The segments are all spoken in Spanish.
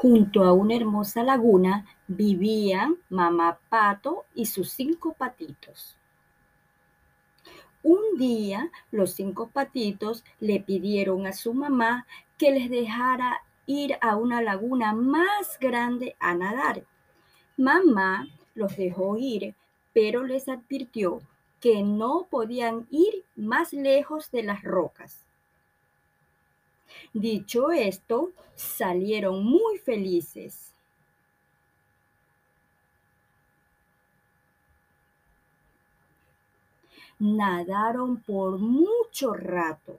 Junto a una hermosa laguna vivían mamá pato y sus cinco patitos. Un día los cinco patitos le pidieron a su mamá que les dejara ir a una laguna más grande a nadar. Mamá los dejó ir, pero les advirtió que no podían ir más lejos de las rocas. Dicho esto, salieron muy felices. Nadaron por mucho rato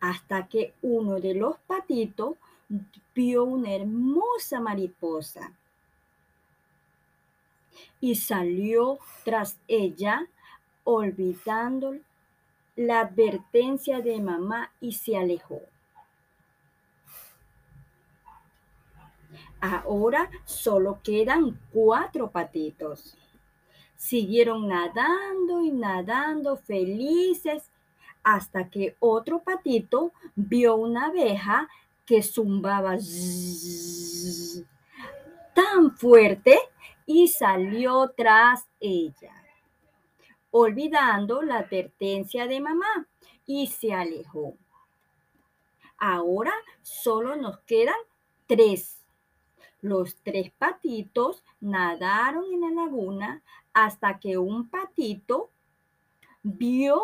hasta que uno de los patitos vio una hermosa mariposa y salió tras ella olvidando la advertencia de mamá y se alejó. Ahora solo quedan cuatro patitos. Siguieron nadando y nadando felices hasta que otro patito vio una abeja que zumbaba tan fuerte y salió tras ella olvidando la advertencia de mamá y se alejó. Ahora solo nos quedan tres. Los tres patitos nadaron en la laguna hasta que un patito vio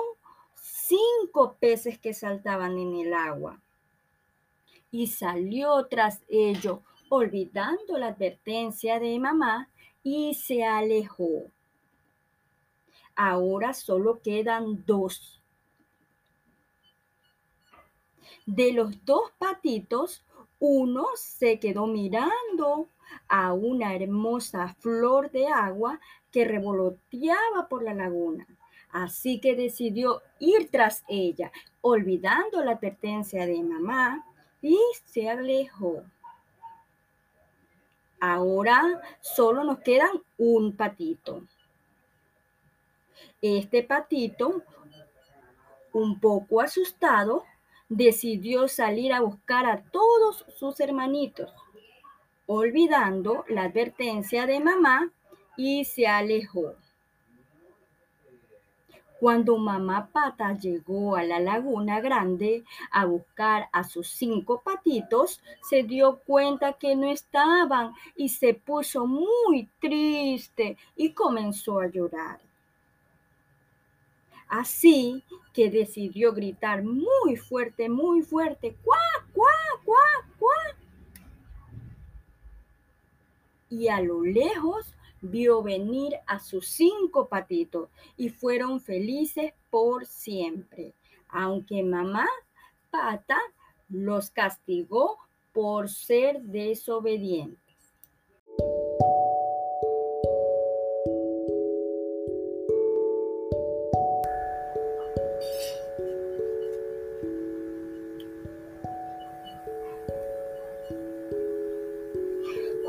cinco peces que saltaban en el agua y salió tras ello, olvidando la advertencia de mamá y se alejó. Ahora solo quedan dos. De los dos patitos, uno se quedó mirando a una hermosa flor de agua que revoloteaba por la laguna. Así que decidió ir tras ella, olvidando la advertencia de mamá, y se alejó. Ahora solo nos quedan un patito. Este patito, un poco asustado, decidió salir a buscar a todos sus hermanitos, olvidando la advertencia de mamá y se alejó. Cuando mamá pata llegó a la laguna grande a buscar a sus cinco patitos, se dio cuenta que no estaban y se puso muy triste y comenzó a llorar. Así que decidió gritar muy fuerte, muy fuerte, ¡cuá, cuá, cuá, cuá! Y a lo lejos vio venir a sus cinco patitos y fueron felices por siempre, aunque mamá pata los castigó por ser desobedientes.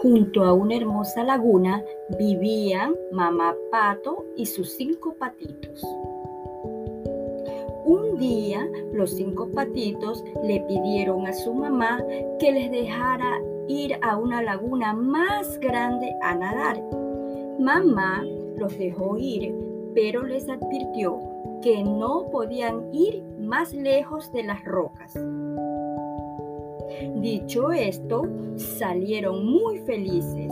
Junto a una hermosa laguna vivían mamá pato y sus cinco patitos. Un día los cinco patitos le pidieron a su mamá que les dejara ir a una laguna más grande a nadar. Mamá los dejó ir, pero les advirtió que no podían ir más lejos de las rocas. Dicho esto, salieron muy felices.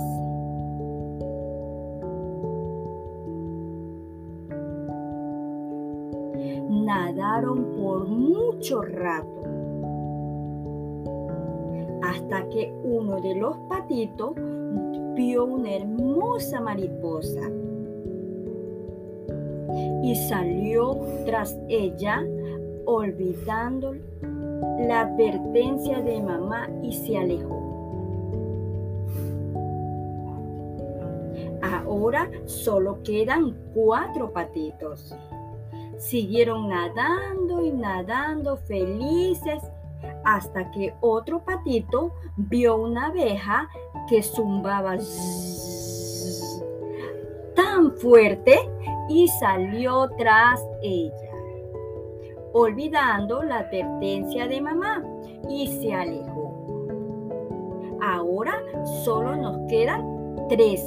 Nadaron por mucho rato hasta que uno de los patitos vio una hermosa mariposa y salió tras ella olvidando la advertencia de mamá y se alejó. Ahora solo quedan cuatro patitos. Siguieron nadando y nadando felices hasta que otro patito vio una abeja que zumbaba tan fuerte y salió tras ella olvidando la advertencia de mamá y se alejó. Ahora solo nos quedan tres.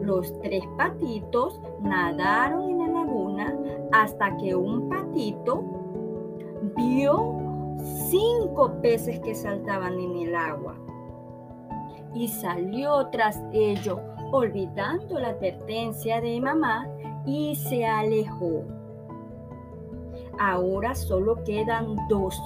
Los tres patitos nadaron en la laguna hasta que un patito vio cinco peces que saltaban en el agua y salió tras ello, olvidando la advertencia de mamá y se alejó. Ahora solo quedan dos.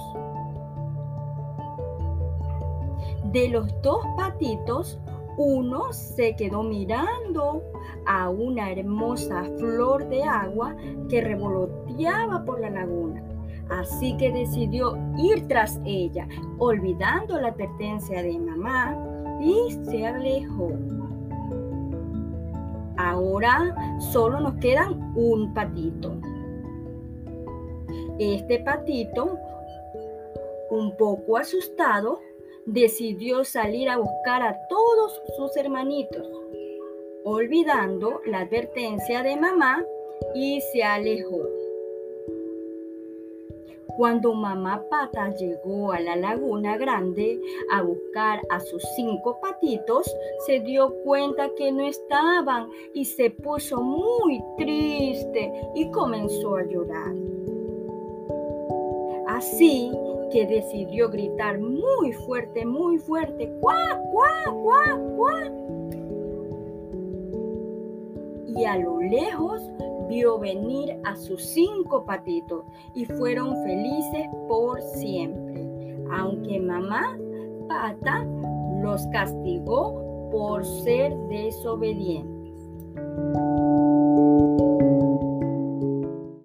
De los dos patitos, uno se quedó mirando a una hermosa flor de agua que revoloteaba por la laguna. Así que decidió ir tras ella, olvidando la advertencia de mamá, y se alejó. Ahora solo nos queda un patito. Este patito, un poco asustado, decidió salir a buscar a todos sus hermanitos, olvidando la advertencia de mamá y se alejó. Cuando mamá pata llegó a la laguna grande a buscar a sus cinco patitos, se dio cuenta que no estaban y se puso muy triste y comenzó a llorar. Así que decidió gritar muy fuerte, muy fuerte, ¡cuá, cuá, cuá, cuá! Y a lo lejos vio venir a sus cinco patitos y fueron felices por siempre, aunque mamá pata los castigó por ser desobedientes.